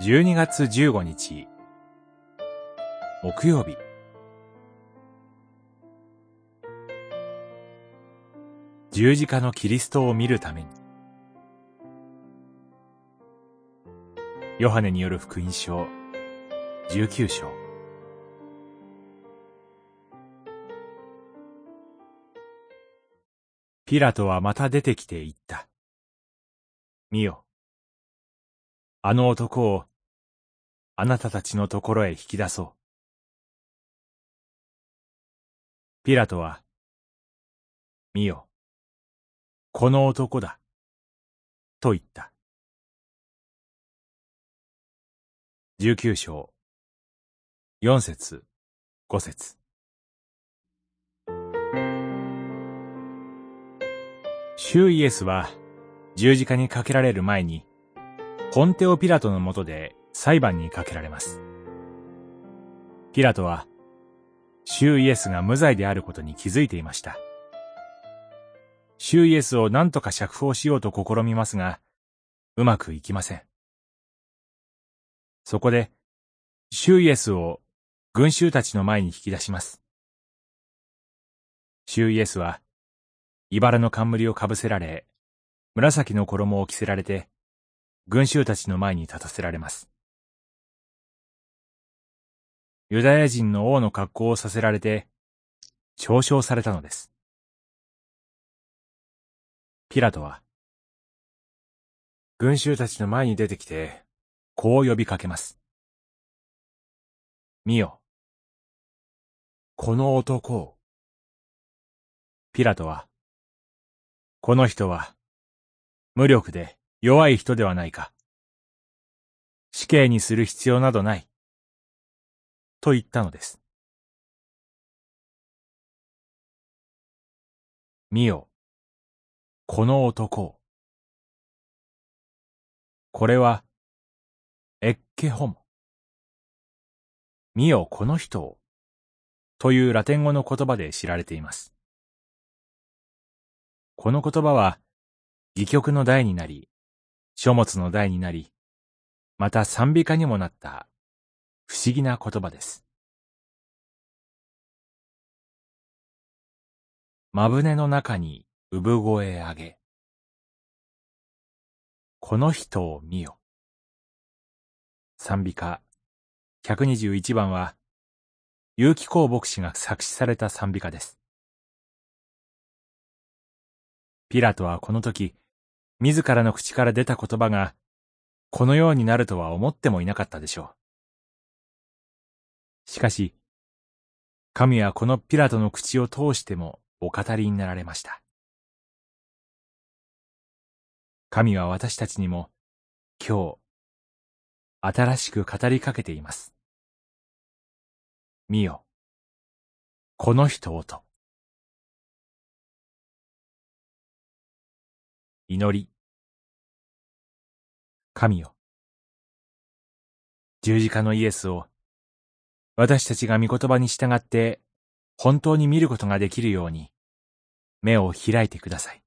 12月15日。木曜日。十字架のキリストを見るために。ヨハネによる福音書。19章。ピラトはまた出てきて言った。見よ。あの男をあなたたちのところへ引き出そう。ピラトは、見よ、この男だ、と言った。十九章、四節、五節。主イエスは十字架にかけられる前に、ポンテオ・ピラトのもとで裁判にかけられます。ピラトは、主イエスが無罪であることに気づいていました。主イエスを何とか釈放しようと試みますが、うまくいきません。そこで、主イエスを群衆たちの前に引き出します。主イエスは、茨の冠をかぶせられ、紫の衣を着せられて、群衆たちの前に立たせられます。ユダヤ人の王の格好をさせられて、嘲笑されたのです。ピラトは、群衆たちの前に出てきて、こう呼びかけます。見よ。この男を。ピラトは、この人は、無力で弱い人ではないか。死刑にする必要などない。と言ったのです。見よ、この男を。これは、エッケホモ。見よ、この人を。というラテン語の言葉で知られています。この言葉は、戯曲の題になり、書物の題になり、また賛美歌にもなった不思議な言葉です。まぶねの中に産声あげ。この人を見よ。賛美歌121番は、結城公牧師が作詞された賛美歌です。ピラトはこの時、自らの口から出た言葉が、このようになるとは思ってもいなかったでしょう。しかし、神はこのピラトの口を通してもお語りになられました。神は私たちにも、今日、新しく語りかけています。見よ、この人をと。祈り。神よ。十字架のイエスを私たちが御言葉に従って本当に見ることができるように目を開いてください。